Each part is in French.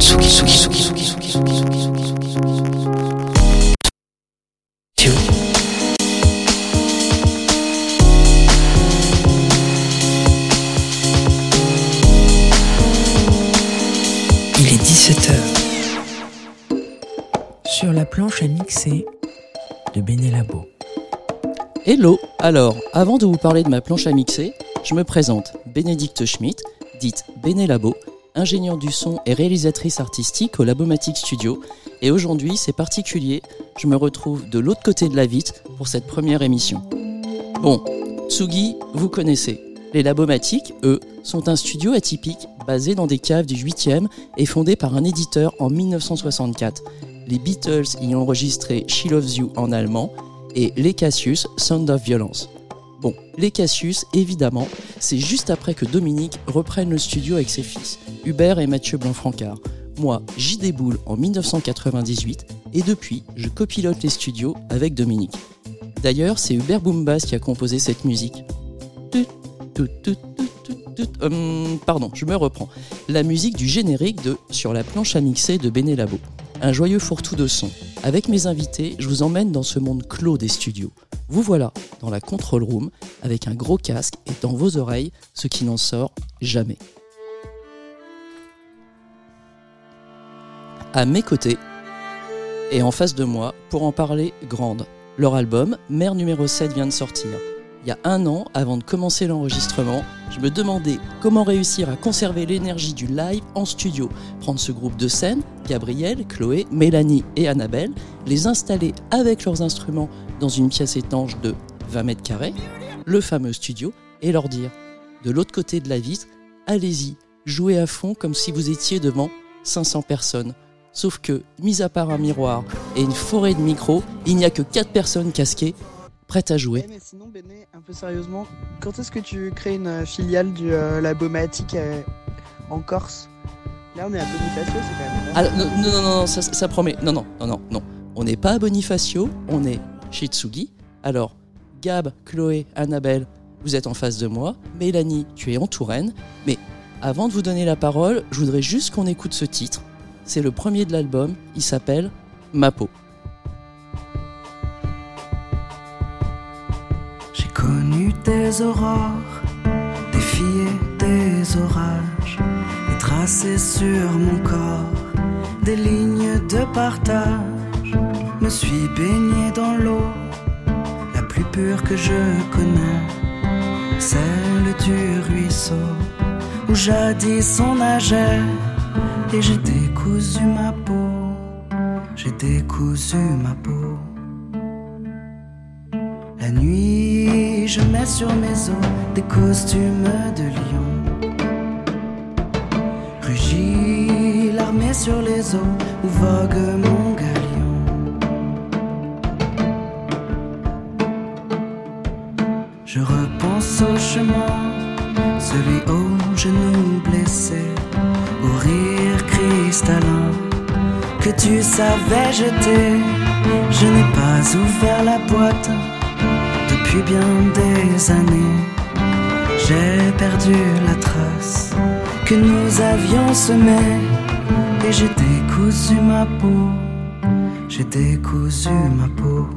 Il est 17h. Sur la planche à mixer de Benelabo. Hello Alors, avant de vous parler de ma planche à mixer, je me présente Bénédicte Schmitt, dite Bénélabo, ingénieure du son et réalisatrice artistique au Labomatic Studio. Et aujourd'hui, c'est particulier, je me retrouve de l'autre côté de la vitre pour cette première émission. Bon, Tsugi, vous connaissez. Les Labomatiques, eux, sont un studio atypique basé dans des caves du 8e et fondé par un éditeur en 1964. Les Beatles y ont enregistré She Loves You en allemand et Les Cassius, Sound of Violence. Bon, Les Cassius, évidemment, c'est juste après que Dominique reprenne le studio avec ses fils, Hubert et Mathieu Blanc-Francard. Moi, j'y déboule en 1998 et depuis, je copilote les studios avec Dominique. D'ailleurs, c'est Hubert Boombas qui a composé cette musique. Hum, pardon, je me reprends. La musique du générique de Sur la planche à mixer de Benelabo. Un joyeux fourre-tout de son. Avec mes invités, je vous emmène dans ce monde clos des studios. Vous voilà dans la control room avec un gros casque et dans vos oreilles ce qui n'en sort jamais. À mes côtés et en face de moi pour en parler grande. Leur album, Mère numéro 7, vient de sortir. Il y a un an, avant de commencer l'enregistrement, je me demandais comment réussir à conserver l'énergie du live en studio. Prendre ce groupe de scène, Gabriel, Chloé, Mélanie et Annabelle, les installer avec leurs instruments dans une pièce étanche de 20 mètres carrés, le fameux studio, et leur dire, de l'autre côté de la vitre, allez-y, jouez à fond comme si vous étiez devant 500 personnes. Sauf que, mis à part un miroir et une forêt de micros, il n'y a que 4 personnes casquées, prêtes à jouer. Eh, mais sinon, Béné, un peu sérieusement, quand est-ce que tu crées une euh, filiale du euh, Labomatic euh, en Corse? Là, on est à Bonifacio, c'est quand même. Ah, non, non, non, non, ça, ça promet. Non, non, non, non, non. On n'est pas à Bonifacio, on est chez Tsugi. Alors, Gab, Chloé, Annabelle, vous êtes en face de moi. Mélanie, tu es en Touraine. Mais avant de vous donner la parole, je voudrais juste qu'on écoute ce titre. C'est le premier de l'album. Il s'appelle Ma peau. Connu des aurores, défié des orages, et tracé sur mon corps des lignes de partage. Me suis baigné dans l'eau, la plus pure que je connais, celle du ruisseau où jadis on nageait, et j'ai décousu ma peau, j'ai décousu ma peau. La nuit, je mets sur mes os des costumes de lion. Rugit l'armée sur les eaux où vogue mon galion. Je repense au chemin, celui aux genoux blessés, au rire cristallin que tu savais jeter. Je n'ai pas ouvert la boîte depuis bien des années. J'ai perdu la trace que nous avions semée et j'ai décousu ma peau. J'ai décousu ma peau.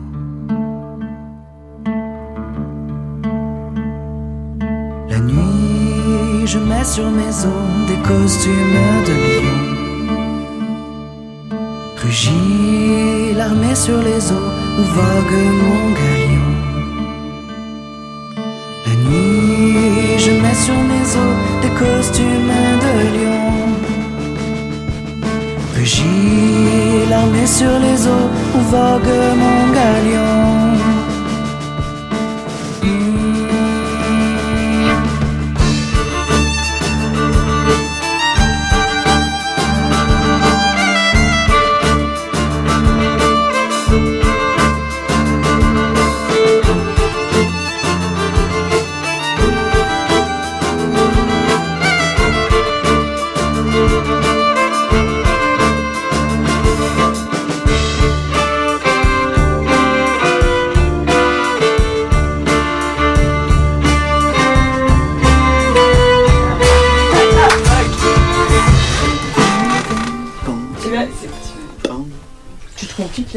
La nuit, je mets sur mes os des costumes de lion. Rugit l'armée sur les eaux où vogue mon galion. Costumes de lion. Rugit l'armée sur les eaux où vogue mon galion.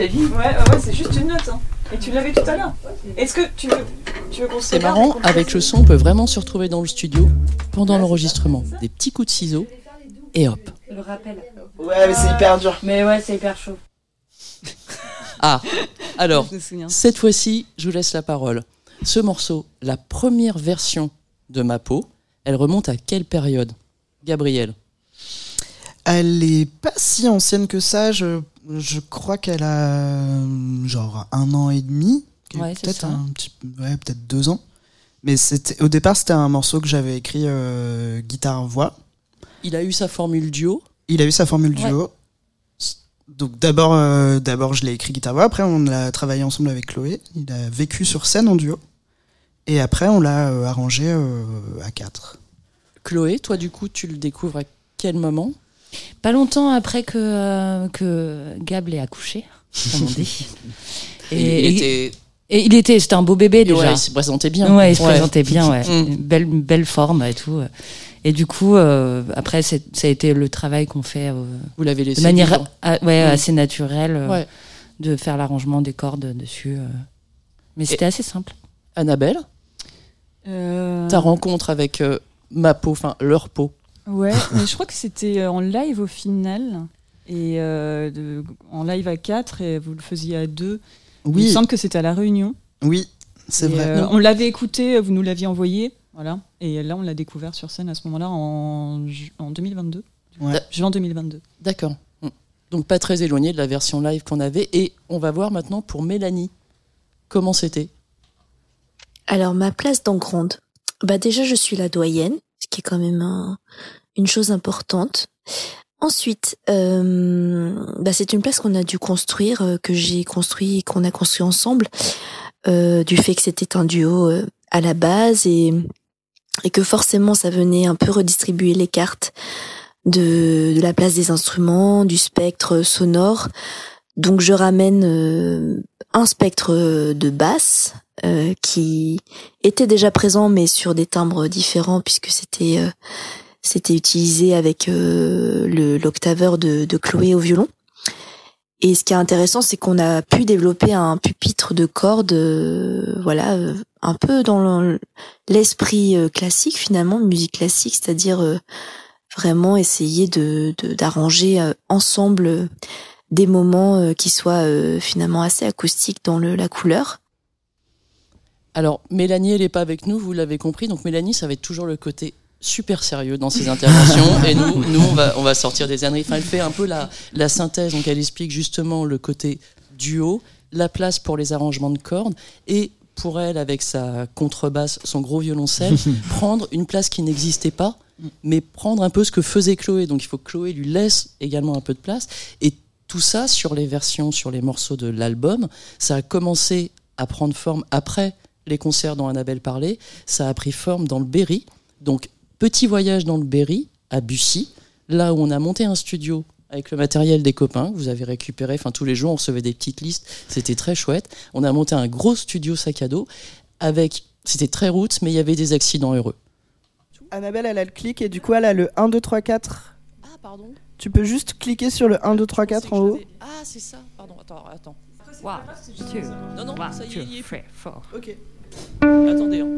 Complique la vie. Ouais, ouais, ouais, c'est juste une note. Hein. Et tu l'avais tout à l'heure. Est-ce que tu veux, tu veux qu'on se C'est marrant, avec le son, on peut vraiment se retrouver dans le studio pendant l'enregistrement. Des petits coups de ciseaux et hop. Le rappel. Ouais, mais c'est hyper dur. Mais ouais, c'est hyper chaud. Ah, alors, cette fois-ci, je vous laisse la parole. Ce morceau, la première version de ma peau, elle remonte à quelle période? Gabriel Elle est pas si ancienne que ça. Je, je crois qu'elle a euh, genre un an et demi. Ouais, peut-être un petit, ouais, peut-être deux ans. Mais c'était au départ, c'était un morceau que j'avais écrit euh, guitare-voix. Il a eu sa formule duo. Il a eu sa formule Ouais. duo. Donc d'abord, euh, d'abord je l'ai écrit guitare-voix. Après, on l'a travaillé ensemble avec Chloé. Il a vécu sur scène en duo. Et après, on l'a euh, arrangé à quatre. Chloé, toi du coup, tu le découvres à quel moment? Pas longtemps après que, euh, que Gab l'ait accouché, comme on dit. Et, Et, il était, et il était, c'était un beau bébé déjà. ouais, il se présentait bien. Ouais, il se présentait bien, ouais. Mm. Une Belle, belle forme et tout. Et du coup, euh, après, c'est- ça a été le travail qu'on fait euh, Vous l'avez de manière ouais, Mm. assez naturelle, euh, Ouais. de faire l'arrangement des cordes dessus. euh. Mais c'était assez simple. Annabelle, Euh, ta rencontre avec euh, ma peau, enfin leur peau. Ouais, mais je crois que c'était euh, en live au final. Et euh, de- en live à 4 et vous le faisiez à 2. Il me Oui, semble que c'était à La Réunion. oui, c'est vrai. euh, on l'avait écouté, vous nous l'aviez envoyé. Voilà. Et là, on l'a découvert sur scène à ce moment-là en, en 2022. Ouais. Juin 2022. D'accord. Mm. Donc pas très éloigné de la version live qu'on avait. Et on va voir maintenant pour Mélanie. Comment c'était? Alors, ma place dans Gronde. Bah, déjà, je suis la doyenne, qui est quand même un- une chose importante. Ensuite, euh, bah, c'est une place qu'on a dû construire, euh, que j'ai construit et qu'on a construit ensemble, euh, du fait que c'était un duo euh, à la base et, que forcément ça venait un peu redistribuer les cartes de, la place des instruments, du spectre sonore. Donc je ramène un spectre de basse euh, qui était déjà présent mais sur des timbres différents puisque c'était euh, c'était utilisé avec euh, le l'octaveur de, de Chloé au violon. Et ce qui est intéressant, c'est qu'on a pu développer un pupitre de cordes, euh, voilà, euh, un peu dans le- l'esprit euh, classique finalement, musique classique, c'est-à-dire vraiment essayer de de- d'arranger euh, ensemble des moments qui soient finalement assez acoustiques dans le, la couleur. Alors, Mélanie, elle n'est pas avec nous, vous l'avez compris. Donc, Mélanie, ça va être toujours le côté super sérieux dans ses interventions. et nous, nous on, va, on va sortir des âneries. Enfin, elle fait un peu la, la synthèse. Donc, elle explique justement le côté duo, la place pour les arrangements de cordes et pour elle, avec sa contrebasse, son gros violoncelle, prendre une place qui n'existait pas, mais prendre un peu ce que faisait Chloé. Donc, il faut que Chloé lui laisse également un peu de place. Et tout ça sur les versions, sur les morceaux de l'album, ça a commencé à prendre forme après les concerts dont Annabelle parlait. Ça a pris forme dans le Berry. Donc, petit voyage dans le Berry, à Bussy, là où on a monté un studio avec le matériel des copains que vous avez récupéré. Enfin, tous les jours, on recevait des petites listes. C'était très chouette. On a monté un gros studio sac à dos avec. C'était très roots, mais il y avait des accidents heureux. Annabelle, elle a le clic et du coup, elle a le 1, 2, 3, 4. Ah, pardon. Tu peux juste cliquer sur le 1, 2, 3, 4 en haut. Ah, c'est ça. Pardon, attends, attends. One, two, Non, non, one, ça y est, two, il y est. three, four. Ok. Attendez. hein.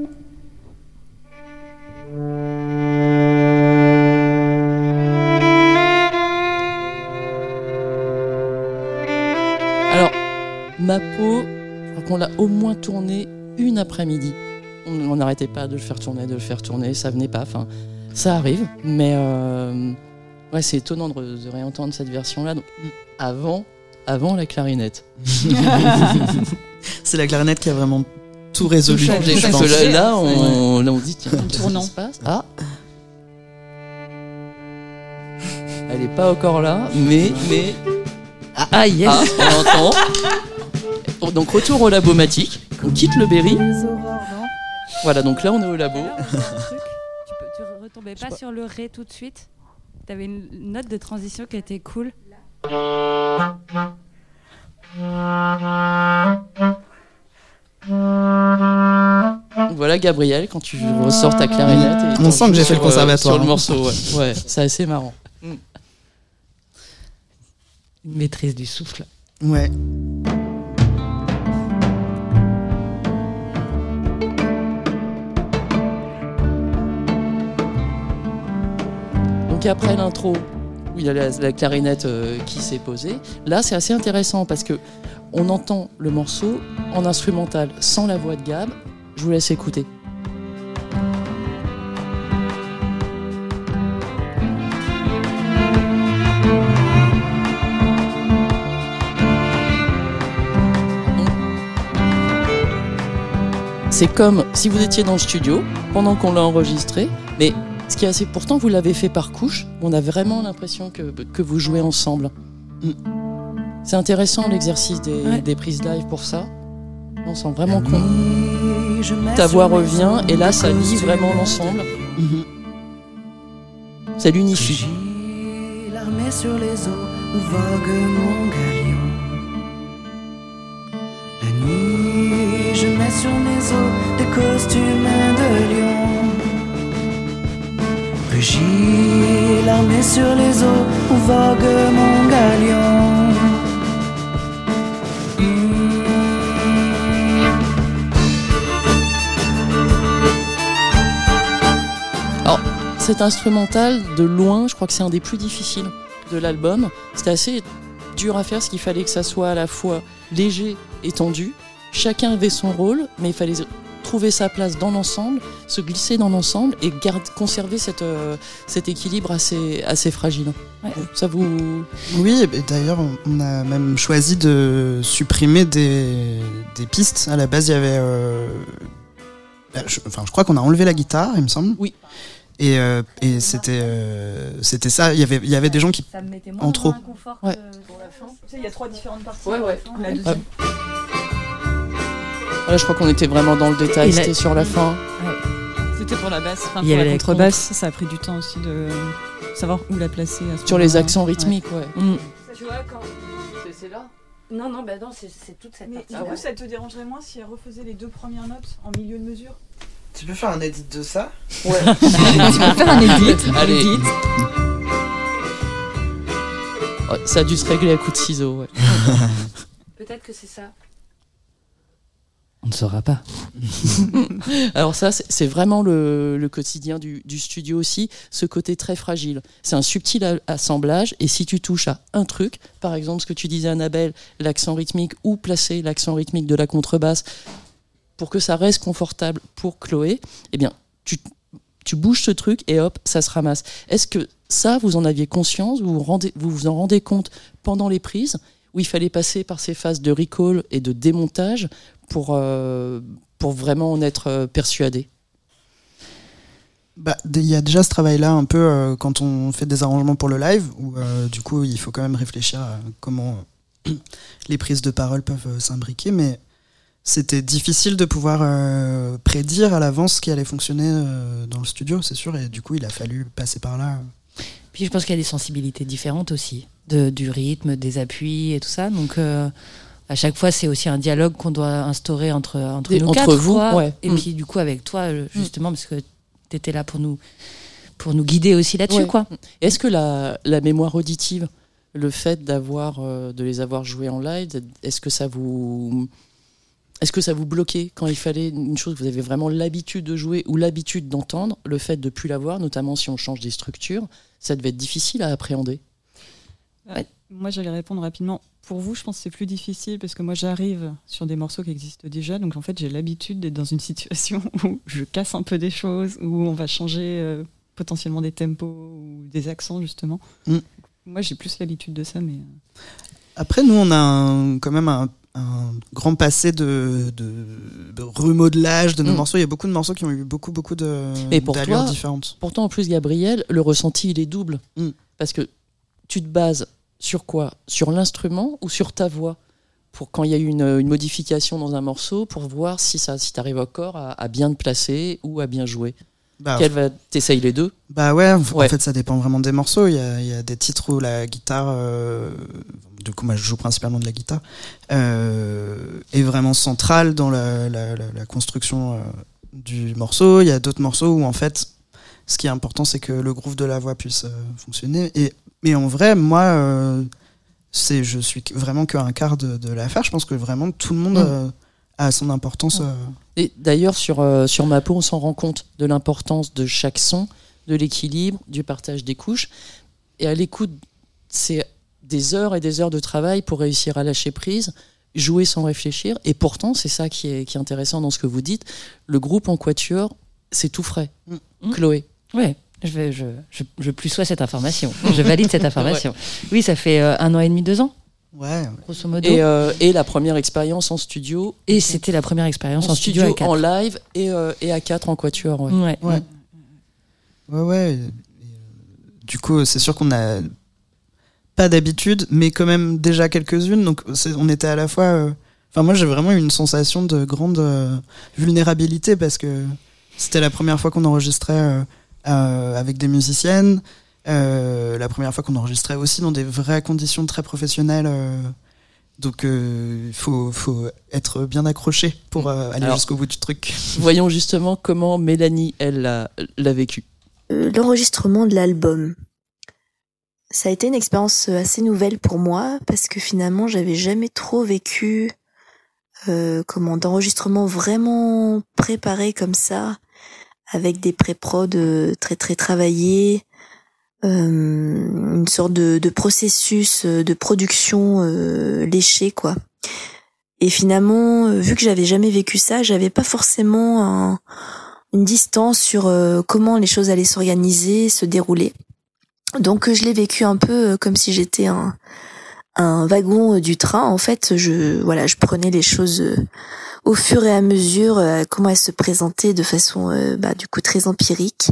Alors, ma peau, je crois qu'on l'a au moins tourné une après-midi. On n'arrêtait pas de le faire tourner, de le faire tourner, ça venait pas. Enfin, ça arrive, mais euh, ouais, c'est étonnant de, re- de réentendre cette version-là. Donc, avant, avant la clarinette. C'est la clarinette qui a vraiment tout résolu. Tout changé, je ça pense. Parce que là, là, on, là, on dit, tiens, tournant. se passe Ah Elle est pas encore là, mais, mais, Ah yes ah, on entend. Donc, retour au labomatique. On quitte le Berry. Voilà, donc là, on est au labo. Tu, peux, tu retombais pas sur le ré tout de suite T'avais une note de transition qui était cool. Voilà, Gabriel, quand tu ressors ta clarinette. et On sent que j'ai fait sur, le conservatoire, Sur le hein. morceau, ouais. Ouais, c'est assez marrant. Une maîtrise du souffle. Ouais. Donc après l'intro, où il y a la, la clarinette euh, qui s'est posée, là c'est assez intéressant parce que on entend le morceau en instrumental sans la voix de Gab. Je vous laisse écouter. C'est comme si vous étiez dans le studio pendant qu'on l'a enregistré, mais ce qui est assez. Pourtant, vous l'avez fait par couche. On a vraiment l'impression que, que vous jouez ensemble. Mm. C'est intéressant l'exercice des, Ouais. des prises live pour ça. On sent vraiment que ta voix revient et là, ça lie vraiment l'ensemble. Mhm. Ça l'unifie. L'armée sur les eaux où vogue mon galion. La nuit, je mets sur mes os des costumes de. Rugit l'armée sur les eaux où mon galion. Cet instrumental, de loin, je crois que c'est un des plus difficiles de l'album. C'était assez dur à faire, parce qu'il fallait que ça soit à la fois léger et tendu. Chacun avait son rôle, mais il fallait trouver sa place dans l'ensemble, se glisser dans l'ensemble et garder, conserver cette, euh, cet équilibre assez, assez fragile. Ça vous... Oui, et d'ailleurs, on- a même choisi de supprimer des, des pistes. À la base, il y avait. euh, bah, je, enfin, je crois qu'on a enlevé la guitare, il me semble. Oui. Et, euh, et c'était euh, c'était ça. Il y avait il y avait des gens qui Ça me mettait en trop. Ouais. Pour la fin. Tu sais, il y a trois différentes parties. Ouais, ouais. La deuxième. Voilà, je crois qu'on était vraiment dans le détail, c'était sur la fin. C'était pour la basse. Enfin, Il y pour avait la contrebasse, ça a pris du temps aussi de savoir où la placer. à ce Sur les accents rythmiques, ouais. Mm. Tu vois, quand. C'est là? Non, non, bah non, c'est toute cette Mais partie. du coup, ça te dérangerait moins si elle refaisait les deux premières notes en milieu de mesure? Tu peux faire un edit de ça? Ouais. Tu peux faire un edit. Allez. edit. Ouais, ça a dû se régler à coups de ciseaux, ouais. Peut-être que c'est ça. On ne saura pas. Alors ça, c'est vraiment le, quotidien du, studio aussi, ce côté très fragile. C'est un subtil assemblage, et si tu touches à un truc, par exemple ce que tu disais Annabelle, l'accent rythmique, ou placer l'accent rythmique de la contrebasse, pour que ça reste confortable pour Chloé, eh bien, tu, bouges ce truc et hop, ça se ramasse. Est-ce que ça, vous en aviez conscience, vous vous en rendez compte pendant les prises, où il fallait passer par ces phases de recall et de démontage pour, euh, pour vraiment en être euh, persuadé. Bah, il y a déjà ce travail-là un peu euh, quand on fait des arrangements pour le live, où euh, du coup il faut quand même réfléchir à comment euh, les prises de parole peuvent euh, s'imbriquer, mais c'était difficile de pouvoir euh, prédire à l'avance ce qui allait fonctionner euh, dans le studio, c'est sûr, et du coup il a fallu passer par là. Puis je pense qu'il y a des sensibilités différentes aussi, de, du rythme, des appuis et tout ça. Donc euh, à chaque fois, c'est aussi un dialogue qu'on doit instaurer entre, entre Et nous entre quatre. vous, quoi. ouais. Et Mm. puis du coup avec toi, euh, justement, parce que tu étais là pour nous, pour nous guider aussi là-dessus. Ouais. quoi. Est-ce que la, la mémoire auditive, le fait d'avoir euh, de les avoir joués en live, est-ce que ça vous est-ce que ça vous bloquait quand il fallait une chose que vous avez vraiment l'habitude de jouer ou l'habitude d'entendre, le fait de plus l'avoir, notamment si on change des structures, ça devait être difficile à appréhender? Moi, j'allais répondre rapidement. Pour vous, je pense que c'est plus difficile parce que moi, j'arrive sur des morceaux qui existent déjà. Donc, en fait, j'ai l'habitude d'être dans une situation où je casse un peu des choses, où on va changer euh, potentiellement des tempos ou des accents, justement. Mm. Moi, j'ai plus l'habitude de ça, mais. euh, Après, nous, on a un- quand même un, un grand passé de, de, de remodelage de nos Mm. morceaux. Il y a beaucoup de morceaux qui ont eu beaucoup, beaucoup de Et pour toi, différentes. Pourtant, en plus, Gabriel, le ressenti, il est double. Mm. Parce que tu te bases sur quoi? Sur l'instrument ou sur ta voix? Pour quand il y a une, une modification dans un morceau, pour voir si ça, si t'arrives encore à, à bien te placer ou à bien jouer? Bah, Quelle va T'essayes les deux? Bah ouais, en Ouais. fait ça dépend vraiment des morceaux. Il y a, il y a des titres où la guitare, euh, du coup moi je joue principalement de la guitare, euh, est vraiment centrale dans la, la- la- la construction euh, du morceau. Il y a d'autres morceaux où en fait ce qui est important c'est que le groove de la voix puisse fonctionner. Et, mais en vrai, moi, euh, c'est, je suis vraiment qu'un quart de, de l'affaire. Je pense que vraiment tout le monde Mm. euh, a son importance. euh, Et d'ailleurs, sur, euh, sur ma peau, on s'en rend compte de l'importance de chaque son, de l'équilibre, du partage des couches. Et à l'écoute, c'est des heures et des heures de travail pour réussir à lâcher prise, jouer sans réfléchir. Et pourtant, c'est ça qui est, qui est intéressant dans ce que vous dites. Le groupe en quatuor, c'est tout frais. Mm. Chloé. Ouais, je, vais, je, je, je plus sois cette information. Je valide cette information. Oui, ça fait euh, un an et demi, deux ans, Ouais. grosso modo. Et, euh, et la première expérience en studio. Et c'était la première expérience en, studio, à quatre. en live et, euh, et à 4 en quatuor. ouais. Ouais. Ouais. Ouais, ouais. Du coup, c'est sûr qu'on a pas d'habitude, mais quand même déjà quelques-unes. Donc, c'est- on était à la fois. euh, Enfin, moi, j'ai vraiment eu une sensation de grande euh, vulnérabilité parce que c'était la première fois qu'on enregistrait avec des musiciennes. euh, la première fois qu'on enregistrait aussi dans des vraies conditions très professionnelles. euh, donc, euh, il faut, faut être bien accroché pour euh, aller jusqu'au bout du truc. Voyons justement comment Mélanie, elle, l'a vécu. Euh, L'enregistrement de l'album. Ça a été une expérience euh, assez nouvelle pour moi parce que finalement j'avais jamais trop vécu euh, comment d'enregistrement vraiment préparé comme ça avec des pré-prod euh, très très travaillés, euh, une sorte de, de processus euh, de production léché quoi. Et finalement, vu que j'avais jamais vécu ça, j'avais pas forcément un, une distance sur comment les choses allaient s'organiser, se dérouler. Donc je l'ai vécu un peu comme si j'étais un, un wagon du train. En fait, je voilà, je prenais les choses au fur et à mesure, euh, comment elles se présentaient de façon euh, bah, du coup très empirique,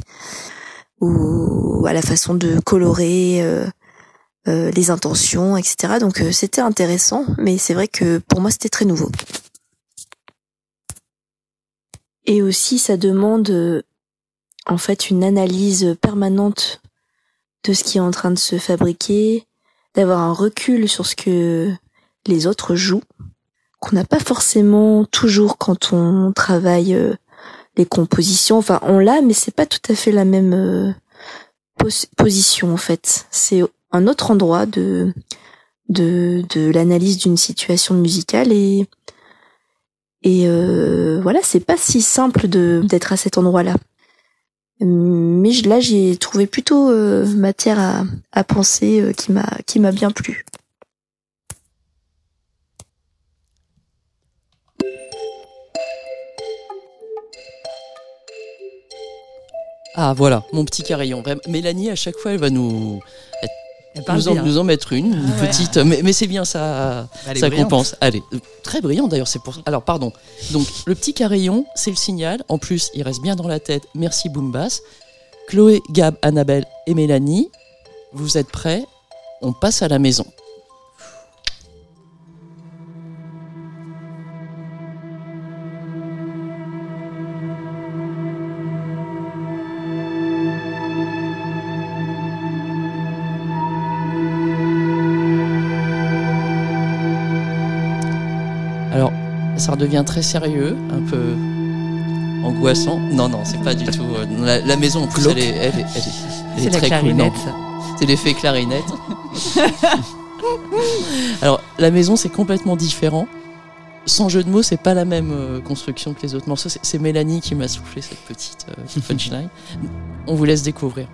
ou à la façon de colorer euh, les intentions, etc. Donc c'était intéressant, mais c'est vrai que pour moi c'était très nouveau. Et aussi, ça demande en fait une analyse permanente de ce qui est en train de se fabriquer, d'avoir un recul sur ce que les autres jouent, qu'on n'a pas forcément toujours quand on travaille euh, les compositions. Enfin, on l'a, mais c'est pas tout à fait la même euh, pos- position en fait. C'est un autre endroit de de, l'analyse d'une situation musicale et et euh, voilà, c'est pas si simple d'être à cet endroit-là. Mais là, j'ai trouvé plutôt euh, matière à, à penser qui m'a qui m'a bien plu. Ah voilà, mon petit carillon. Mélanie, à chaque fois, elle va nous, Elle nous, en, bien. nous en mettre une, une Ah ouais. petite. Mais, mais c'est bien, ça, Elle ça compense. Allez, très brillant d'ailleurs, c'est pour. Alors, pardon. Donc, le petit carillon, c'est le signal. En plus, il reste bien dans la tête. Merci Boombas. Chloé, Gab, Annabelle et Mélanie, vous êtes prêts? On passe à la maison. Ça redevient très sérieux, un peu angoissant. Non, non, c'est pas du tout. euh, La, la maison, en plus, elle est, elle est, elle est- très cool, clarinette. ça. c'est l'effet clarinette. Alors, la maison, c'est complètement différent. Sans jeu de mots, c'est pas la même euh, construction que les autres morceaux. C'est- C'est Mélanie qui m'a soufflé cette petite euh, punchline. On vous laisse découvrir.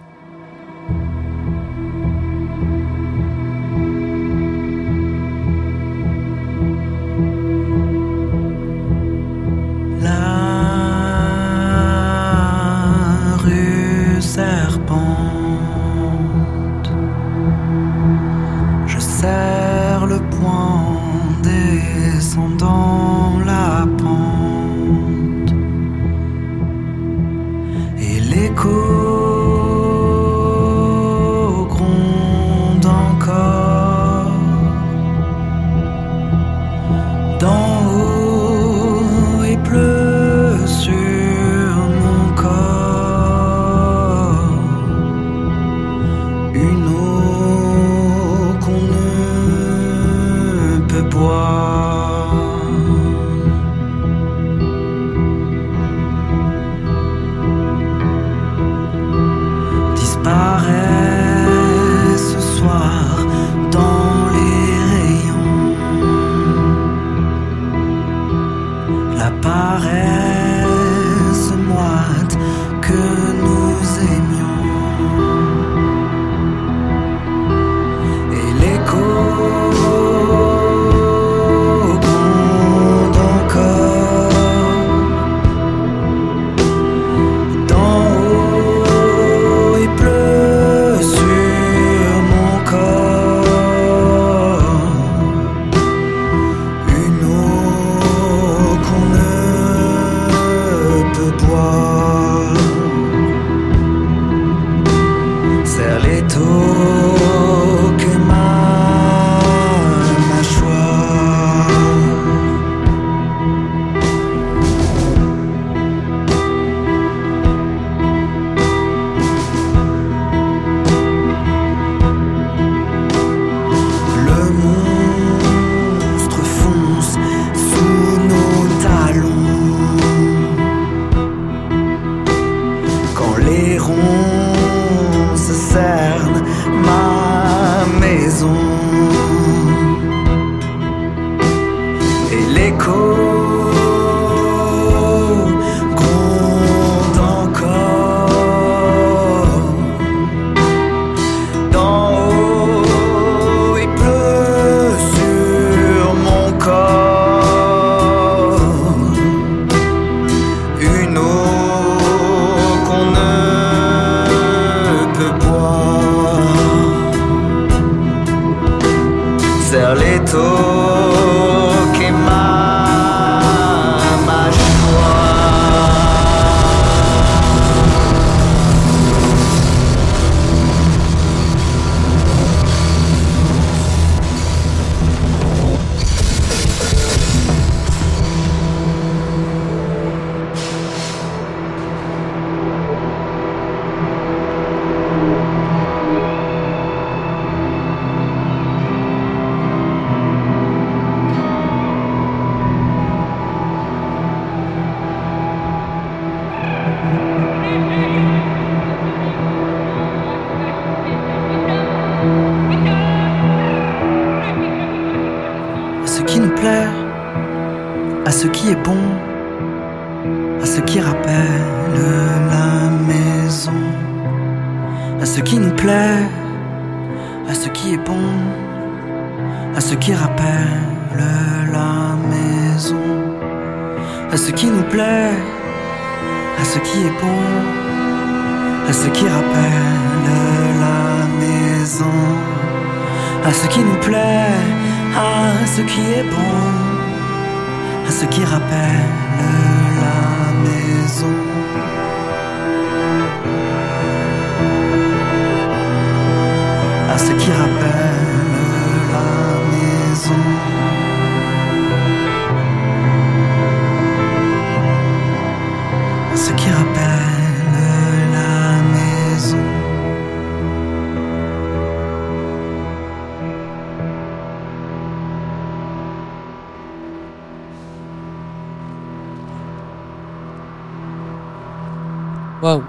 Waouh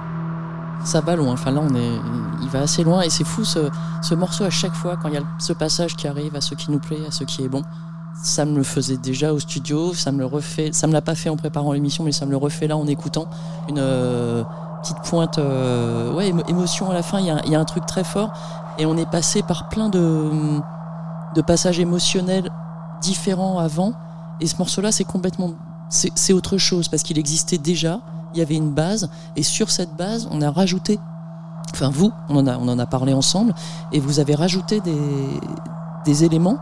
Ça va loin. Enfin là, on est, il va assez loin et c'est fou ce, ce morceau à chaque fois quand il y a ce passage qui arrive à ce qui nous plaît, à ce qui est bon. Ça me le faisait déjà au studio, ça me le refait, ça me l'a pas fait en préparant l'émission, mais ça me le refait là en écoutant une euh, petite pointe, euh, ouais, émo- émotion à la fin. Il y, a, y a un truc très fort et on est passé par plein de, de passages émotionnels différents avant. Et ce morceau-là, c'est complètement, c'est autre chose parce qu'il existait déjà. Il y avait une base et sur cette base, on a rajouté. Enfin, vous, on en a, on en a parlé ensemble et vous avez rajouté des, des éléments.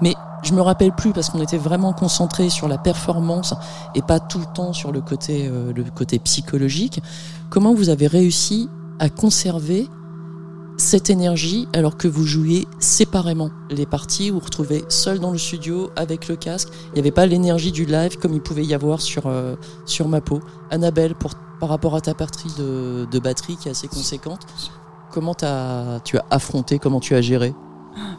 Mais je me rappelle plus parce qu'on était vraiment concentré sur la performance et pas tout le temps sur le côté, euh, le côté psychologique. Comment vous avez réussi à conserver cette énergie alors que vous jouiez séparément les parties, vous vous retrouvez seul dans le studio avec le casque. Il n'y avait pas l'énergie du live comme il pouvait y avoir sur, euh, sur ma peau. Annabelle, pour, par rapport à ta partie de, de batterie qui est assez conséquente, comment t'as- tu as affronté, comment tu as géré?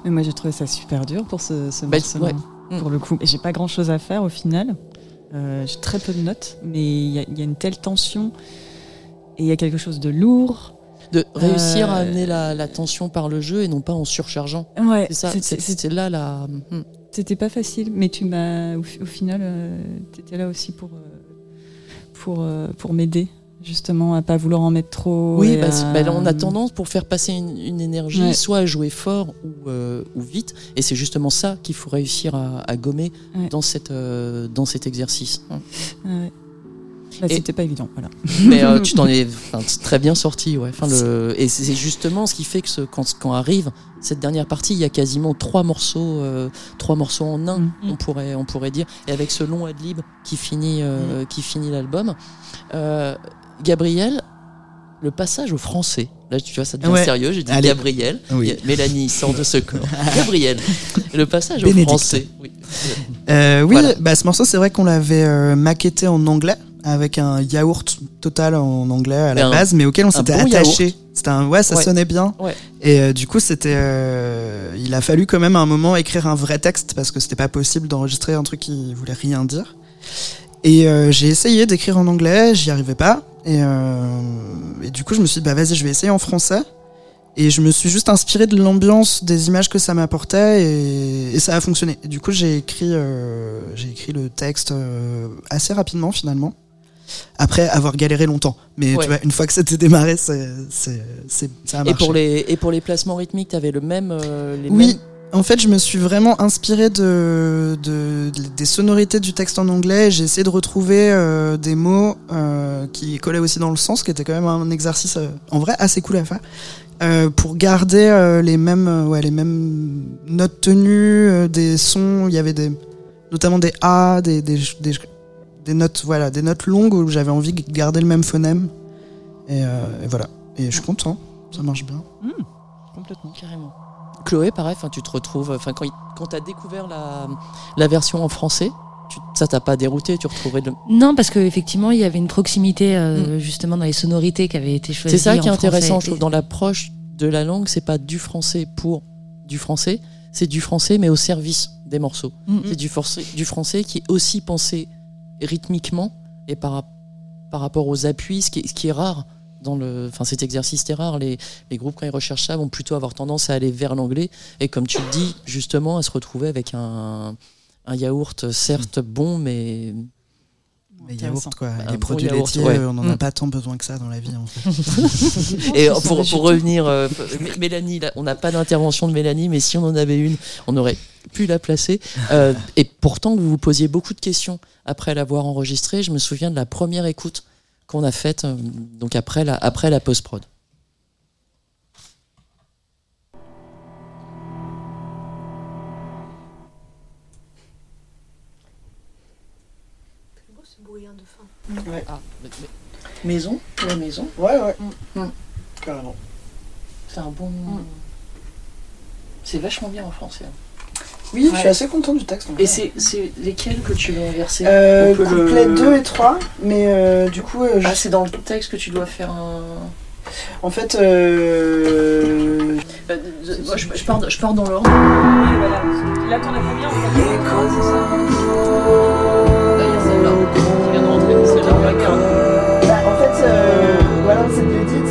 Mais moi, j'ai trouvé ça super dur pour ce, ce Bah, morceau-là, ouais. Mm. pour le coup. Et j'ai pas grand-chose à faire au final. Euh, j'ai très peu de notes, mais il y, a- il y a une telle tension et il y a quelque chose de lourd. De réussir à Euh, amener la, la tension par le jeu et non pas en surchargeant. Ouais, C'est ça, c'était- là la. hmm. C'était pas facile, mais tu m'as, au, fi- au final, tu étais là aussi pour, euh, pour, euh, pour m'aider, justement, à pas vouloir en mettre trop. Oui, bah, à- bah, là, on a tendance pour faire passer une, une énergie, Ouais. soit à jouer fort ou, euh, ou vite, et c'est justement ça qu'il faut réussir à, à gommer Ouais. dans, cette, euh, dans cet exercice. Ouais. Bah, c'était pas évident, voilà. Mais euh, tu t'en es très bien sorti, ouais. Enfin, le... Et c'est justement ce qui fait que ce- quand, quand arrive cette dernière partie, il y a quasiment trois morceaux, euh, trois morceaux en un, Mm. on pourrait, on pourrait dire, et avec ce long ad lib qui finit, euh, qui finit l'album. Gabriel, le passage au français. Là, tu vois, ça devient Ouais. sérieux. J'ai dit Allez. Gabriel. Oui. Mélanie sort de ce corps. Gabriel, le passage au français. Oui. Euh, oui, Voilà. bah, ce morceau, c'est vrai qu'on l'avait euh, maquetté en anglais avec un yaourt total en anglais à la un- base, mais auquel on s'était bon attaché. C'était un, ouais, ça Ouais. sonnait bien. Ouais. Et euh, du coup, c'était, euh, il a fallu quand même à un moment écrire un vrai texte parce que c'était pas possible d'enregistrer un truc qui voulait rien dire. Et euh, j'ai essayé d'écrire en anglais, j'y arrivais pas. Et, et du coup, je me suis dit, bah vas-y, je vais essayer en français. Et je me suis juste inspiré de l'ambiance, des images que ça m'apportait, et, et ça a fonctionné. Et du coup, j'ai écrit, j'ai écrit le texte assez rapidement finalement, après avoir galéré longtemps. Mais Ouais. tu vois, une fois que c'était démarré, c'est, ça a Et marché. pour, les, et pour les placements rythmiques, tu avais le même. euh, les Oui, mêmes- en fait, je me suis vraiment inspiré de, de- des sonorités du texte en anglais. J'ai essayé de retrouver euh, des mots euh, qui collaient aussi dans le sens, qui était quand même un exercice en vrai assez cool à faire. Euh, pour garder euh, les mêmes euh, ouais les mêmes notes tenues des sons il y avait des notamment des a des, des, des, des notes voilà des notes longues où j'avais envie de garder le même phonème et, euh, et voilà et je suis content ça marche bien Complètement. Carrément. Chloé, pareil, enfin, tu te retrouves. Enfin, quand, tu as découvert la, la version en français, tu, ça t'a pas dérouté, tu retrouvais le. Non, parce qu'effectivement, il y avait une proximité euh, justement dans les sonorités qui avaient été choisies. Mm. C'est ça qui est intéressant, français. je trouve, dans l'approche de la langue, c'est pas du français pour du français, c'est du français mais au service des morceaux. Mm, mm. C'est du, du français qui est aussi pensé rythmiquement et par, par rapport aux appuis, ce qui qui est rare dans le. Enfin, cet exercice est rare. Les, les groupes, quand ils recherchent ça, vont plutôt avoir tendance à aller vers l'anglais. Et comme tu le dis, justement, à se retrouver avec un, un yaourt, certes bon, mais. Les yaourts quoi Un les bon produits yaourt, laitiers ouais. euh, on en a Mm. pas tant besoin que ça dans la vie en fait Et pour, pour revenir, euh, Mélanie, là, on n'a pas d'intervention de Mélanie, mais si on en avait une, on aurait pu la placer. Euh, et pourtant, vous vous posiez beaucoup de questions après l'avoir enregistrée. Je me souviens de la première écoute qu'on a faite, euh, donc après la, après la post-prod. Ah, mais- mais- maison, la maison, ouais ouais Mm. carrément c'est un bon. C'est vachement bien en français. hein. oui je Ouais. suis assez content du texte en Et fait. c'est c'est lesquels que tu veux inverser? Euh, peut le- couplet 2 et 3, mais euh, du coup, euh, je- Ah, c'est dans le texte que tu dois faire un. en fait, euh, Euh, moi, je, je pars, je pars dans l'ordre. Oui, voilà. Là, t'en as combien qui de rentrer, la garde. bah, en fait, euh, voilà, c'est. Les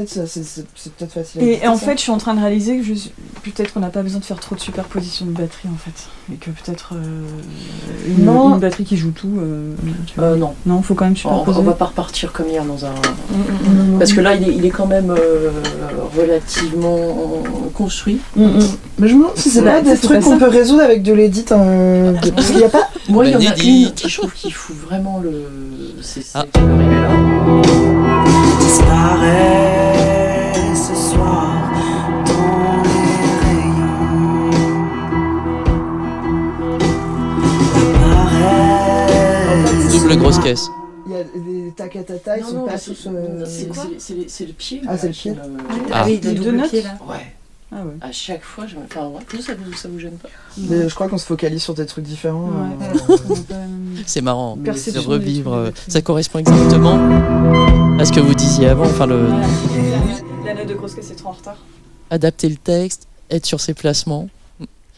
peut-être c'est peut-être facile. à Et, en ça. fait, je suis en train de réaliser que je suis- peut-être qu'on n'a pas besoin de faire trop de superposition de batterie en fait. Et que peut-être euh, une, Non. une batterie qui joue tout. euh. Euh, non, non, faut quand même on, superposer. on va pas repartir comme hier dans un. Mm, mm, Parce que là, il est, il est quand même euh, relativement construit. Mm, mm. Mais je me demande si c'est pas des trucs qu'on peut résoudre avec de l'édit. de- Parce qu'il y a pas. Moi, il y en a Bénédicte. une qui je trouve qui fout vraiment le. C'est Ah. là. Disparaît ce soir dans les rayons. Apparaît Double grosse caisse. Il y a des tacatata, ils Non, sont non, pas c'est- tous. euh, c'est- c'est les- c'est le pied. Ah, c'est le qui pied. Ah. oui, le deux notes là. Ouais. Ah ouais. À chaque fois, je me. Enfin, ouais, vous, ça vous, ça vous gêne pas Mais je crois qu'on se focalise sur des trucs différents. Ouais. euh, C'est marrant. C'est revivre. euh. Ça correspond exactement à ce que vous disiez avant. Enfin, le. La note de grosse caisse est trop en retard. adapter le texte, être sur ses placements.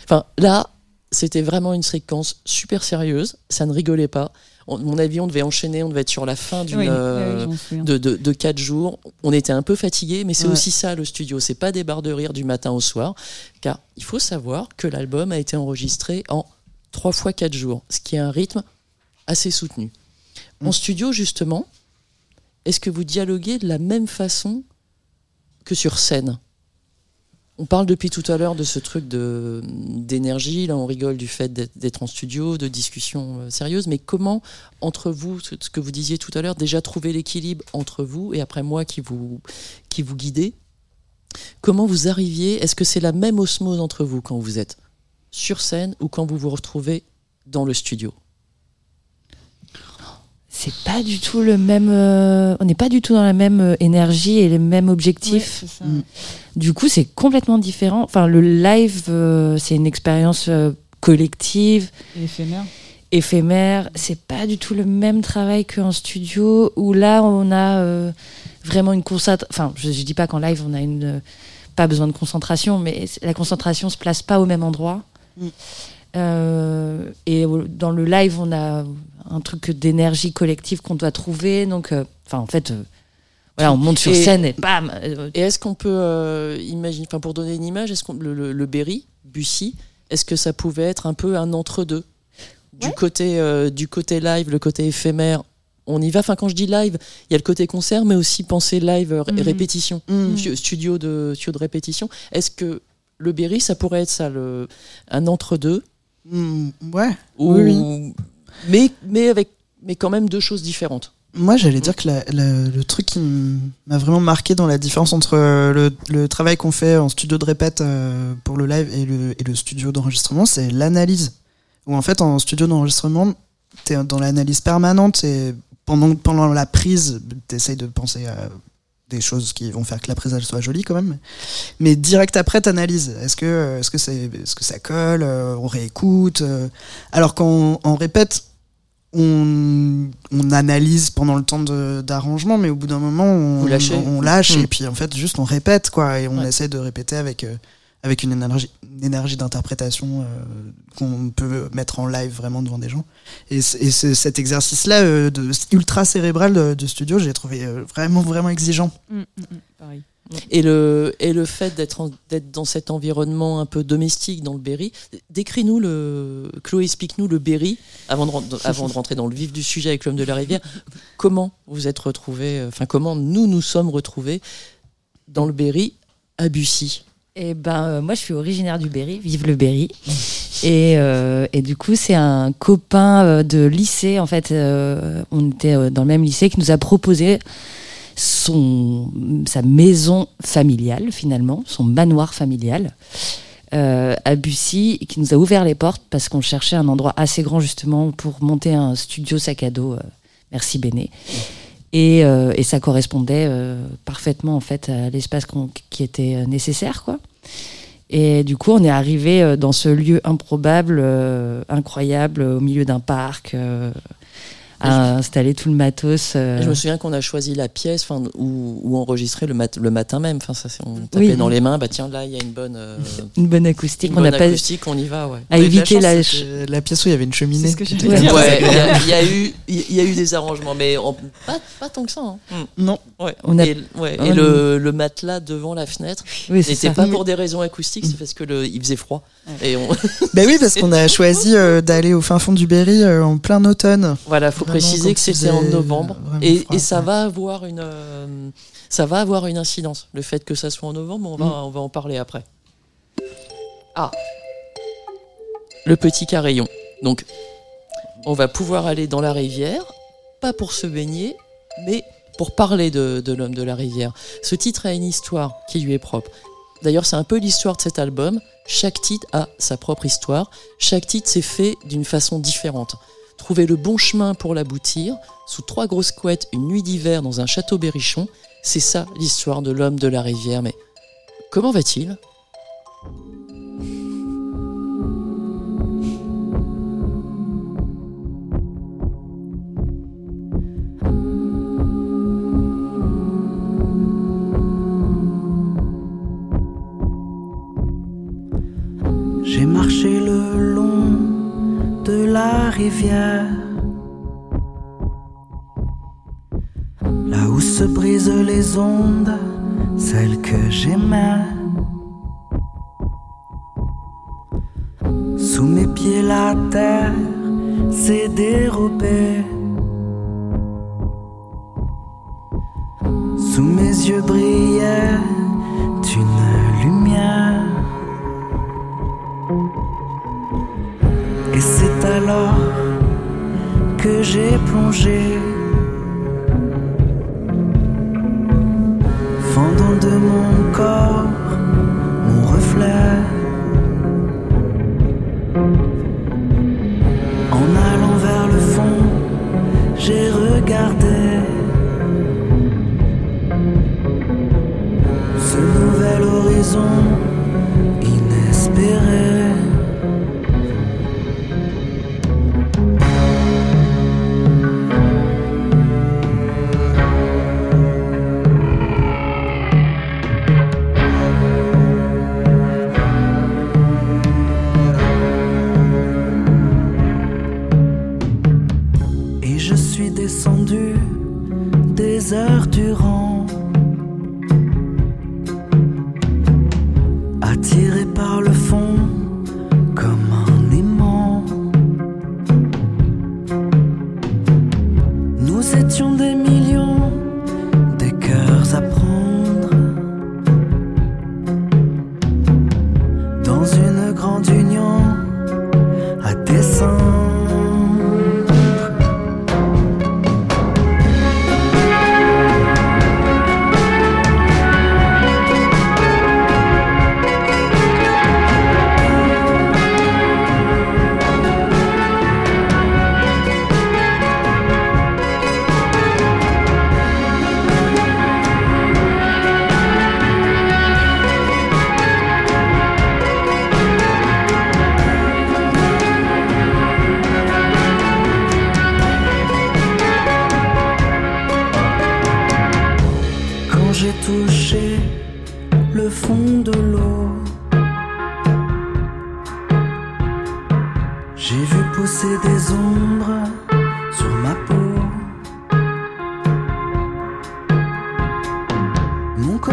Enfin, là, c'était vraiment une séquence super sérieuse. Ça ne rigolait pas. On- mon avis, on devait enchaîner, on devait être sur la fin d'une. Oui, euh, oui, de, de, de quatre jours. On était un peu fatigué, mais c'est Ouais. aussi ça le studio. C'est pas des barres de rire du matin au soir, car il faut savoir que l'album a été enregistré en trois fois quatre jours, ce qui est un rythme assez soutenu. En Mm. studio, justement, est-ce que vous dialoguez de la même façon que sur scène? On parle depuis tout à l'heure de ce truc d'énergie. Là, on rigole du fait d'être en studio, de discussions euh, sérieuses. Mais comment, entre vous, ce que vous disiez tout à l'heure, déjà trouver l'équilibre entre vous et après moi qui vous qui vous guidez Comment vous arriviez Est-ce que c'est la même osmose entre vous quand vous êtes sur scène ou quand vous vous retrouvez dans le studio? C'est pas du tout le même. euh, on n'est pas du tout dans la même euh, énergie et les mêmes objectifs. Ouais, c'est ça. Mm. Du coup, c'est complètement différent. Enfin, le live, euh, c'est une expérience euh, collective, Et éphémère. éphémère. C'est pas du tout le même travail qu'en studio où là, on a euh, vraiment une concentration. Enfin, je, je dis pas qu'en live, on a une euh, pas besoin de concentration, mais la concentration se place pas au même endroit. Mm. Euh, et dans le live, on a un truc d'énergie collective qu'on doit trouver. Donc, euh, enfin, en fait, euh, voilà, on monte sur Et- scène et bam. Et est-ce qu'on peut imaginer, enfin pour donner une image, est-ce qu'on le, le, le Berry, Bussy, est-ce que ça pouvait être un peu un entre-deux? Du Ouais. côté du côté live, le côté éphémère. On y va? Enfin, quand je dis live, il y a le côté concert, mais aussi penser live euh, Mhm. répétition. Stu- studio de studio de répétition. Est-ce que le Berry, ça pourrait être ça, le, un entre-deux? Mm, ouais. ou Oui, mais, mais avec mais quand même deux choses différentes. Moi, j'allais dire que la- la- le truc qui m'a vraiment marqué dans la différence entre euh, le, le travail qu'on fait en studio de répète euh, pour le live et le, et le studio d'enregistrement, c'est l'analyse. Où en fait, en studio d'enregistrement, t'es dans l'analyse permanente et pendant, pendant la prise, t'essayes de penser à des choses qui vont faire que la elle soit jolie quand même. Mais direct après, t'analyses. Est-ce que, est-ce que, c'est, est-ce que ça colle euh, On réécoute euh? Alors qu'en en répète, on, on analyse pendant le temps de- d'arrangement, mais au bout d'un moment, on, on, on lâche Mm. et puis en fait, juste on répète quoi, et on Ouais. essaie de répéter avec euh, avec une énergie, une énergie d'interprétation euh, qu'on peut mettre en live vraiment devant des gens. Et, cet exercice-là, euh, de, ultra cérébral de, de studio, j'ai trouvé euh, vraiment vraiment exigeant. Mm, mm, mm, pareil. Et le, et le fait d'être dans cet environnement un peu domestique dans le Berry, décris-nous le. Chloé, explique-nous le Berry, avant de, avant de rentrer dans le vif du sujet avec l'homme de la rivière. Comment vous êtes retrouvés, euh, enfin, comment nous nous sommes retrouvés dans le Berry à Bussy? Et ben, euh, moi, je suis originaire du Berry, vive le Berry. Et, euh, du coup, c'est un copain euh, de lycée, en fait, on était dans le même lycée, qui nous a proposé sa maison familiale, finalement, son manoir familial. à Bussy, qui nous a ouvert les portes parce qu'on cherchait un endroit assez grand justement pour monter un studio sac à dos. merci Béné. Et, ça correspondait parfaitement en fait à l'espace qui était nécessaire, quoi. Et du coup, on est arrivé euh, dans ce lieu improbable, euh, incroyable, au milieu d'un parc, euh, à installer tout le matos. euh. Je me souviens qu'on a choisi la pièce où, où enregistrer le, mat- le matin même. Enfin, ça, c'est- on tapait Oui. dans les mains, bah tiens, là, il y a une bonne, euh, une bonne acoustique. une on n'a bonne pas acoustique, on y va, ouais. à On la éviter chance, la. la pièce où il y avait une cheminée. Ce j'allais Ouais. Ouais, il y, a- il y il y a eu des arrangements, mais en- pas, pas tant que ça. hein. Non. Ouais. On a- Et, ouais, et on- le, le matelas devant la fenêtre, Oui, ça. pas pour des raisons acoustiques, c'est parce que le, il faisait froid. Et on, Bah oui, parce qu'on a choisi euh, d'aller au fin fond du Berry euh, en plein automne. voilà, faut préciser que c'était en novembre, vraiment et, froid, et ça ouais. va avoir une, euh, ça va avoir une incidence. Le fait que ça soit en novembre, on va, Mm. on va en parler après. Ah, le petit carillon. Donc, on va pouvoir aller dans la rivière, pas pour se baigner, mais pour parler de, de l'homme de la rivière. Ce titre a une histoire qui lui est propre. D'ailleurs, c'est un peu l'histoire de cet album. Chaque titre a sa propre histoire. Chaque titre s'est fait d'une façon différente. Trouver le bon chemin pour l'aboutir, sous trois grosses couettes, une nuit d'hiver dans un château berrichon, c'est ça l'histoire de l'homme de la rivière. Mais comment va-t-il? Rivière, là où se brisent les ondes, celles que j'aimais. Sous mes pieds, la terre s'est dérobée. Sous mes yeux brillait une lumière. Et c'est alors que j'ai plongé, fendant de mon corps mon reflet.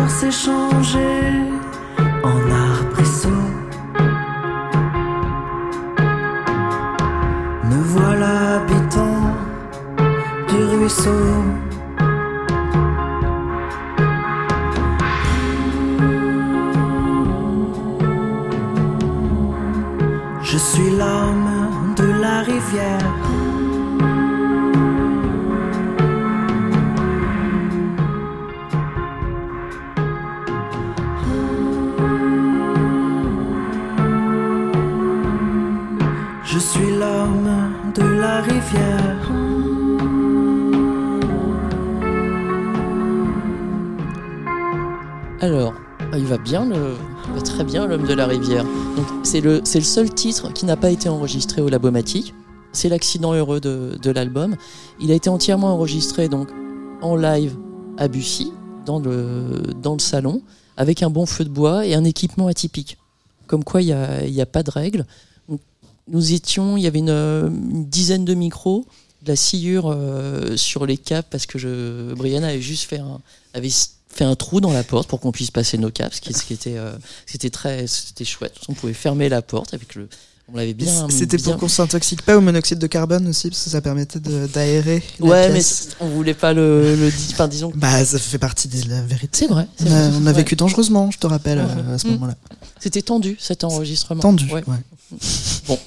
S'est changé en arbrisseau. Me voilà habitant du ruisseau. Je suis l'homme de la rivière. Alors, il va bien, il va très bien l'homme de la rivière. C'est le, seul titre qui n'a pas été enregistré au Labomatique. C'est l'accident heureux de, l'album. Il a été entièrement enregistré donc en live à Bussy, dans le, salon, avec un bon feu de bois et un équipement atypique. Comme quoi, il n'y a, a pas de règles. Nous étions, il y avait une, dizaine de micros, de la sciure euh, sur les câbles parce que je, Brianna avait juste fait un, fait un trou dans la porte pour qu'on puisse passer nos câbles, ce qui, ce qui était, euh, c'était très, c'était chouette. On pouvait fermer la porte avec le, on l'avait bien. C'était bien- pour qu'on s'intoxique pas au monoxyde de carbone aussi, parce que ça permettait d'aérer. Ouais, mais on voulait pas le, le dire. Enfin, disons. Bah, ça fait partie de la vérité. C'est vrai. On a, vrai. on a Ouais. vécu dangereusement, je te rappelle, Ouais. euh, à ce Mm. moment-là. C'était tendu cet enregistrement. Tendu, Ouais. ouais. Bon,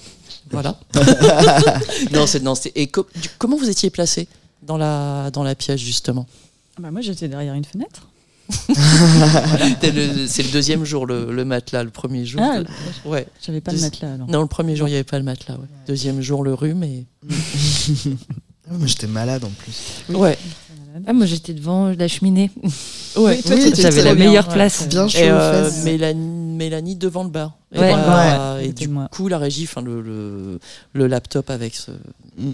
voilà. non, c'est non, c'est- et co- du- comment vous étiez placé dans la dans la pièce justement? Bah, moi, j'étais derrière une fenêtre. C'est le deuxième jour le, le matelas, le premier jour. Ah, de- ouais. J'avais pas le matelas alors. Non, le premier jour il y avait pas le matelas. ouais. Deuxième jour le rhume et Ah, moi, j'étais malade en plus. ouais. Ah, moi j'étais devant la cheminée. Ouais. toi, Oui, J'avais la bien, meilleure ouais. place. Bien chaud Et euh. Mélanie, Mélanie devant le bar. Et, Ouais. et du moi. coup, la régie, enfin le, le, le laptop avec ce, Mm.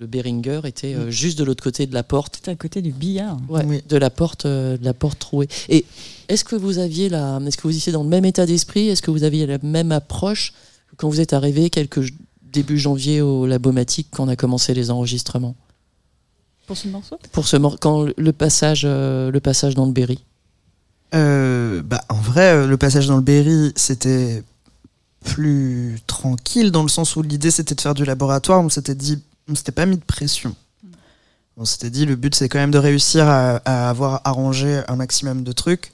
Le Behringer était euh, juste de l'autre côté de la porte. C'était à côté du billard. Ouais, Oui. de la porte, euh, de la porte trouée. Et est-ce que vous aviez la, est-ce que vous étiez dans le même état d'esprit? Est-ce que vous aviez la même approche quand vous êtes arrivé quelques début janvier au Labomatique quand on a commencé les enregistrements? Pour ce morceau? Pour ce mor- quand le passage, euh, le passage dans le Berry. Euh, bah, en vrai, le passage dans le Berry, c'était plus tranquille dans le sens où l'idée c'était de faire du laboratoire. On s'était dit, on s'était pas mis de pression. On s'était dit, le but c'est quand même de réussir à, à avoir arrangé un maximum de trucs.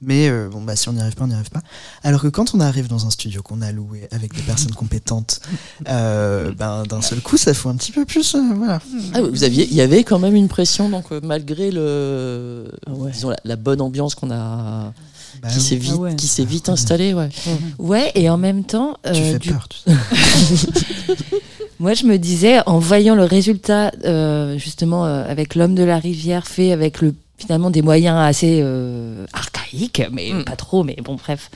Mais euh, bon, bah, si on n'y arrive pas, on n'y arrive pas. Alors que quand on arrive dans un studio qu'on a loué avec des personnes compétentes, euh, ben, d'un seul coup, ça fout un petit peu plus. euh, voilà. Ah, vous aviez, il y avait quand même une pression, donc malgré le, Ah ouais. disons la, la bonne ambiance qu'on a, Bah, qui s'est vite, Ah ouais. qui s'est vite installée, ouais. Ouais, et en même temps, tu fais du- peur. tu sais. moi je me disais, en voyant le résultat, euh, justement, euh, avec l'homme de la rivière fait avec le finalement des moyens assez euh, archaïques, mais Mm. pas trop, mais bon, bref.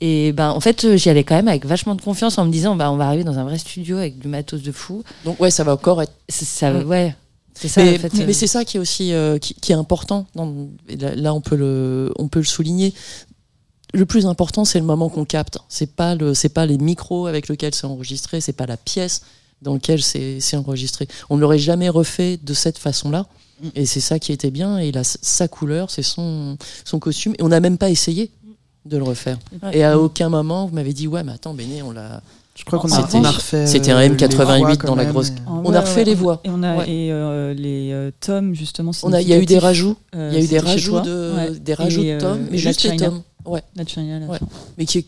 Et ben, en fait, j'y allais quand même avec vachement de confiance en me disant, bah, on va arriver dans un vrai studio avec du matos de fou. Donc ouais, ça va encore être. Ça, Mm. ouais. C'est ça, mais en fait. mais c'est ça qui est aussi euh, qui, qui est important. là, là, on peut le, on peut le souligner. Le plus important, c'est le moment qu'on capte. C'est pas le, c'est pas les micros avec lesquels c'est enregistré, c'est pas la pièce dans laquelle c'est c'est enregistré. On ne l'aurait jamais refait de cette façon-là. Et c'est ça qui était bien. Et il a sa couleur, c'est son, son costume. Et on n'a même pas essayé de le refaire. Ouais. Et à aucun moment, vous m'avez dit, ouais, mais attends, Béné, on l'a. Je crois qu'on a, refait. c'était un euh, M88 les voix dans la grosse- et- On a refait les on- voix. Et on a Ouais. et euh, les euh, tomes justement. On a, il y a eu des rajouts. euh, Il y a eu des rajouts de, Ouais. des rajouts Et, de tomes, euh, mais juste les tomes. Ouais. La China, à la Ouais. fin. Mais qui est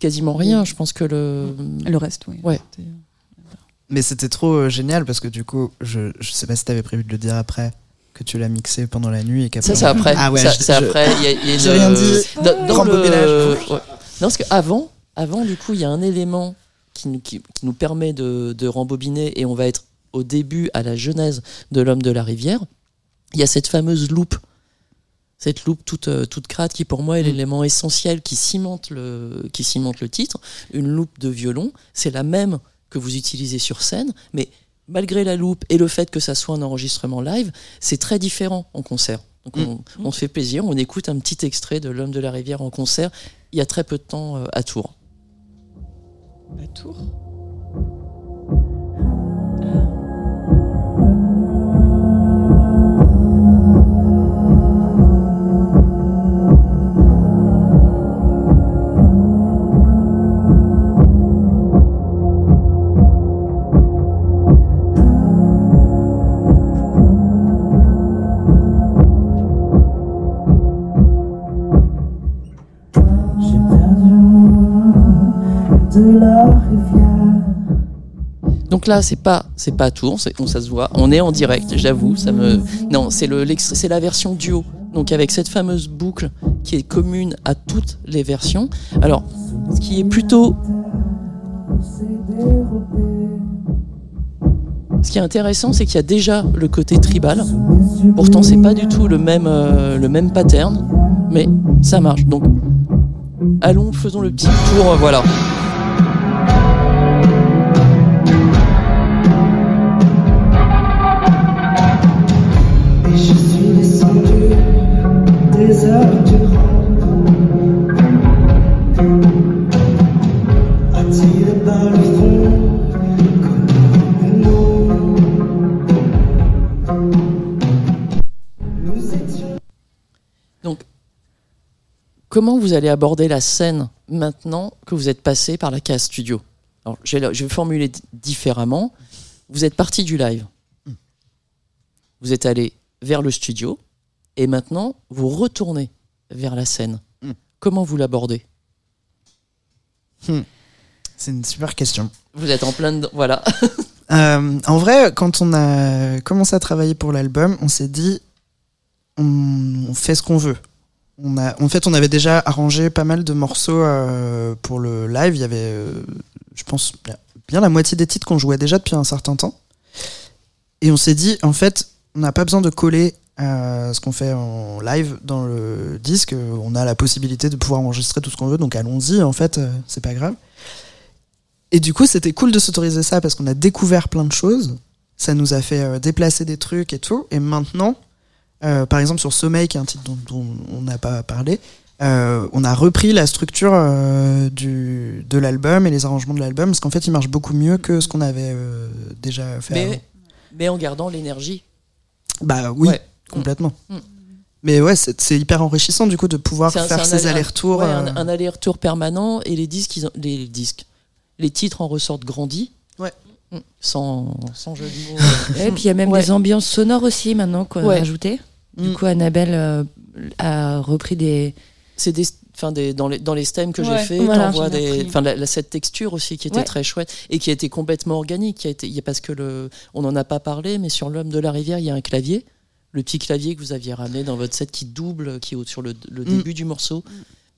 quasiment rien. Je pense que le. Le reste, oui. Ouais. Mais c'était trop euh, génial parce que du coup, je, je sais pas si t'avais prévu de le dire après, que tu l'as mixé pendant la nuit et qu'après. Ça, c'est après. Ah ouais, c'est après. Il y a, y a une- rien dit. Dans, dans Rembobinage. le... ouais. Non, parce que avant, du coup, il y a un élément qui, nous- qui, qui nous permet de, de rembobiner et on va être au début, à la genèse de l'homme de la rivière. Il y a cette fameuse loupe. Cette loupe toute, euh, toute crade qui, pour moi, est l'élément essentiel qui cimente, le, qui cimente le titre. Une loupe de violon, c'est la même que vous utilisez sur scène, mais malgré la loupe et le fait que ça soit un enregistrement live, c'est très différent en concert. Donc on, on se fait plaisir, on écoute un petit extrait de L'homme de la rivière en concert il y a très peu de temps euh, à Tours. La tour. Donc là, c'est pas, c'est pas on, sait- on- ça se voit. On est en direct, j'avoue. Ça me, non, c'est le, c'est la version duo. Donc avec cette fameuse boucle qui est commune à toutes les versions. Alors, ce qui est plutôt, ce qui est intéressant, c'est qu'il y a déjà le côté tribal. Pourtant, c'est pas du tout le même, euh, le même pattern, mais ça marche. Donc, allons, faisons le petit tour. Voilà. Comment vous allez aborder la scène maintenant que vous êtes passé par la case studio Alors, je vais, formuler di- différemment. Vous êtes parti du live. Vous êtes allé vers le studio. Et maintenant, vous retournez vers la scène. Mm. Comment vous l'abordez C'est une super question. Vous êtes en plein dedans. Voilà. Euh, en vrai, quand on a commencé à travailler pour l'album, on s'est dit, on, on fait ce qu'on veut. On a, en fait, on avait déjà arrangé pas mal de morceaux euh, pour le live. Il y avait, euh, je pense, bien la moitié des titres qu'on jouait déjà depuis un certain temps. Et on s'est dit, en fait, on n'a pas besoin de coller euh, ce qu'on fait en live dans le disque. On a la possibilité de pouvoir enregistrer tout ce qu'on veut, donc allons-y, en fait, c'est pas grave. Et du coup, c'était cool de s'autoriser ça parce qu'on a découvert plein de choses. Ça nous a fait déplacer des trucs et tout. Et maintenant, euh, par exemple, sur Sommeil, qui est un titre dont, dont on n'a pas parlé, euh, on a repris la structure euh, du, de l'album et les arrangements de l'album parce qu'en fait, il marche beaucoup mieux que ce qu'on avait euh, déjà fait. avant. mais, en gardant l'énergie. Bah oui, Ouais. complètement. Mm. Mais ouais, c'est c'est hyper enrichissant du coup de pouvoir un- faire ces aller- allers-retours. ouais, un, un aller-retour permanent et les disques, ils ont- les disques, les titres en ressortent grandis. Ouais. Mm. Sans, sans jeu de mots. Et puis il y a même Ouais. des ambiances sonores aussi maintenant qu'on Ouais. a rajoutées. Du Mm. coup, Annabelle euh, a repris des. c'est des, enfin des, dans les dans les stems que j'ai fait, voilà. t'envoies des, enfin la- la- cette texture aussi qui était Ouais. très chouette et qui a été complètement organique, qui a été, il y a parce que le, on n'en a pas parlé, mais sur l'homme de la rivière, il y a un clavier, le petit clavier que vous aviez ramené dans votre set qui double, qui est sur le, le Mm. début du morceau,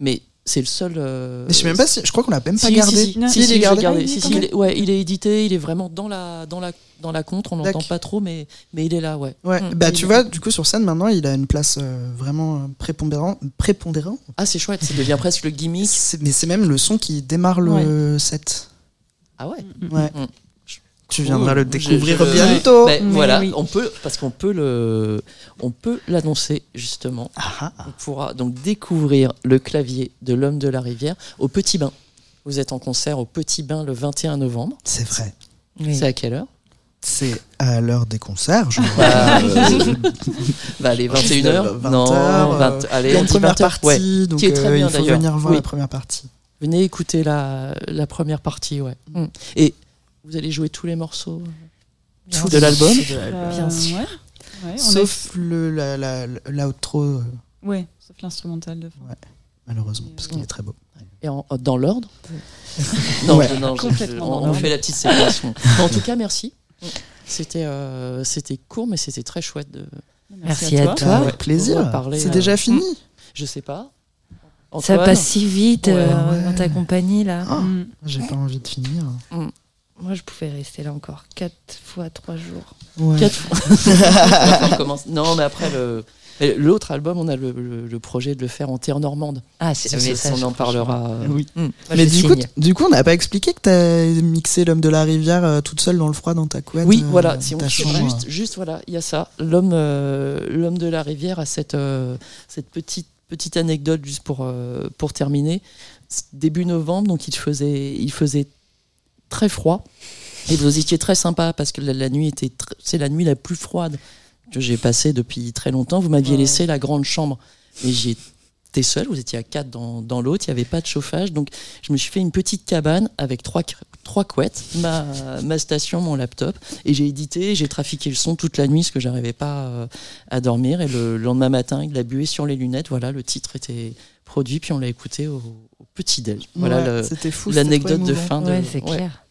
mais c'est le seul. euh, Mais je sais même pas si, je crois qu'on l'a même pas si, gardé. Si, si, il si, est gardé. Ah, Si, il est si, gardé. il est, ouais, il est édité, il est vraiment dans la, dans la, dans la contre, on n'entend D'accord. pas trop, mais, mais il est là, ouais. Ouais, Mm. bah Il tu vois, du coup sur scène maintenant, il a une place euh, vraiment euh, prépondérant, prépondérant. Ah, c'est chouette, ça devient presque le gimmick. Mais c'est même le son qui démarre le set. Ah ouais. Ouais. Mm. Tu viendras le découvrir Je- je- bientôt. Ben, Mais voilà, oui. on peut parce qu'on peut le, on peut l'annoncer justement. Ah, ah. On pourra donc découvrir le clavier de l'homme de la rivière au Petit Bain. Vous êtes en concert au Petit Bain le 21 novembre. C'est vrai. Oui. C'est à quelle heure? C'est à l'heure des concerts. Je bah, euh, bah, allez, 21h 20 Non, heures, 20 euh, allez, Il y a on une dit première 20 heures. partie, Ouais. donc qui est très euh, bien, il faut d'ailleurs. venir voir Oui. la première partie. Venez écouter la, la première partie, ouais. Mm. Et vous allez jouer tous les morceaux de l'album Euh, Bien sûr. Ouais, Ouais, on Sauf le la, la, l'outro, a- ouais, sauf l'instrumental de fin. malheureusement, parce qu'il est très beau. et en- dans l'ordre Non, Ouais. je- non, je- je- Complètement dans on, on fait la petite séparation. En tout cas, merci. C'était euh, c'était court, mais c'était très chouette. De... Merci à toi. Avec plaisir. C'est euh, déjà fini. Je sais pas. Ça Antoine passe si vite Ouais. euh, Ouais. dans ta compagnie là. Ah, Mm. J'ai pas envie de finir. Moi, je pouvais rester là encore 4 fois 3 jours. Ouais. Quatre fois. Non, mais après le l'autre album, on a le, le- le projet de le faire en terre normande. Ah, Ça, ça, on en parlera. euh, Oui. mm. Mais du coup, du coup, on n'a pas expliqué que t'as mixé l'homme de la rivière euh, toute seule dans le froid dans ta couette. Oui, euh, voilà. Si on juste, juste voilà, il y a ça. L'homme, euh, l'homme de la rivière a cette euh, cette petite petite anecdote juste pour euh, pour terminer. C'est Début novembre, donc il faisait il faisait très froid et vous étiez très sympa parce que la, la nuit était tr- c'est la nuit la plus froide que j'ai passée depuis très longtemps. Vous m'aviez Ouais. laissé la grande chambre, mais j'y étais seul. Vous étiez à quatre dans, dans l'autre. Il n'y avait pas de chauffage, donc je me suis fait une petite cabane avec trois trois couettes, ma, ma station, mon laptop, et j'ai édité, j'ai trafiqué le son toute la nuit, parce que j'arrivais pas euh, à dormir. Et le lendemain matin, il a bué sur les lunettes. Voilà, le titre était produit, puis on l'a écouté au, au petit déj. Voilà Ouais, le- c'était fou. c'était l'anecdote de fin de. Ouais, c'est clair.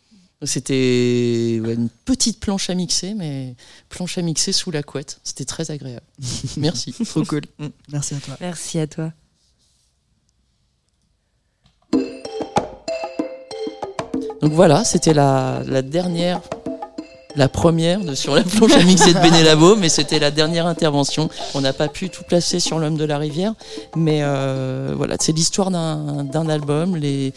C'était ouais, une petite planche à mixer, mais planche à mixer sous la couette. C'était très agréable. Merci. Trop cool. Mm. Merci à toi. Merci à toi. Donc voilà, c'était la, la dernière, la première de, sur la planche à mixer de Bénélabo, mais c'était la dernière intervention. On n'a pas pu tout placer sur l'homme de la rivière, mais euh, voilà, c'est l'histoire d'un d'un album, les,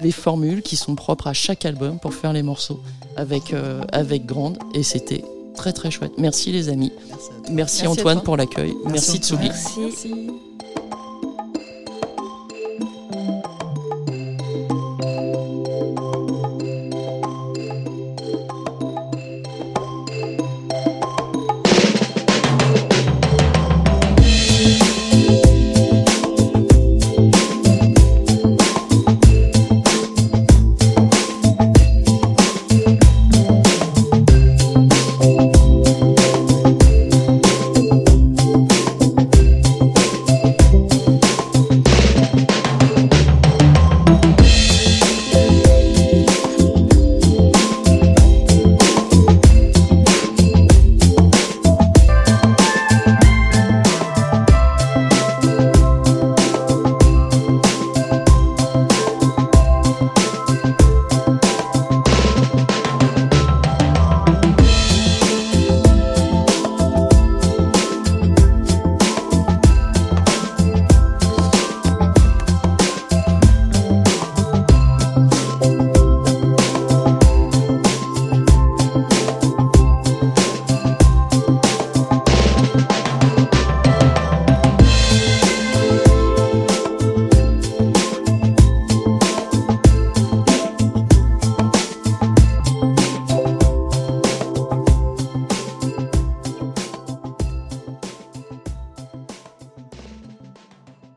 les formules qui sont propres à chaque album pour faire les morceaux avec, euh, avec Grande, et c'était très très chouette. Merci les amis. Merci Antoine toi. pour l'accueil. Merci, Merci, Tsugi. Merci. Merci.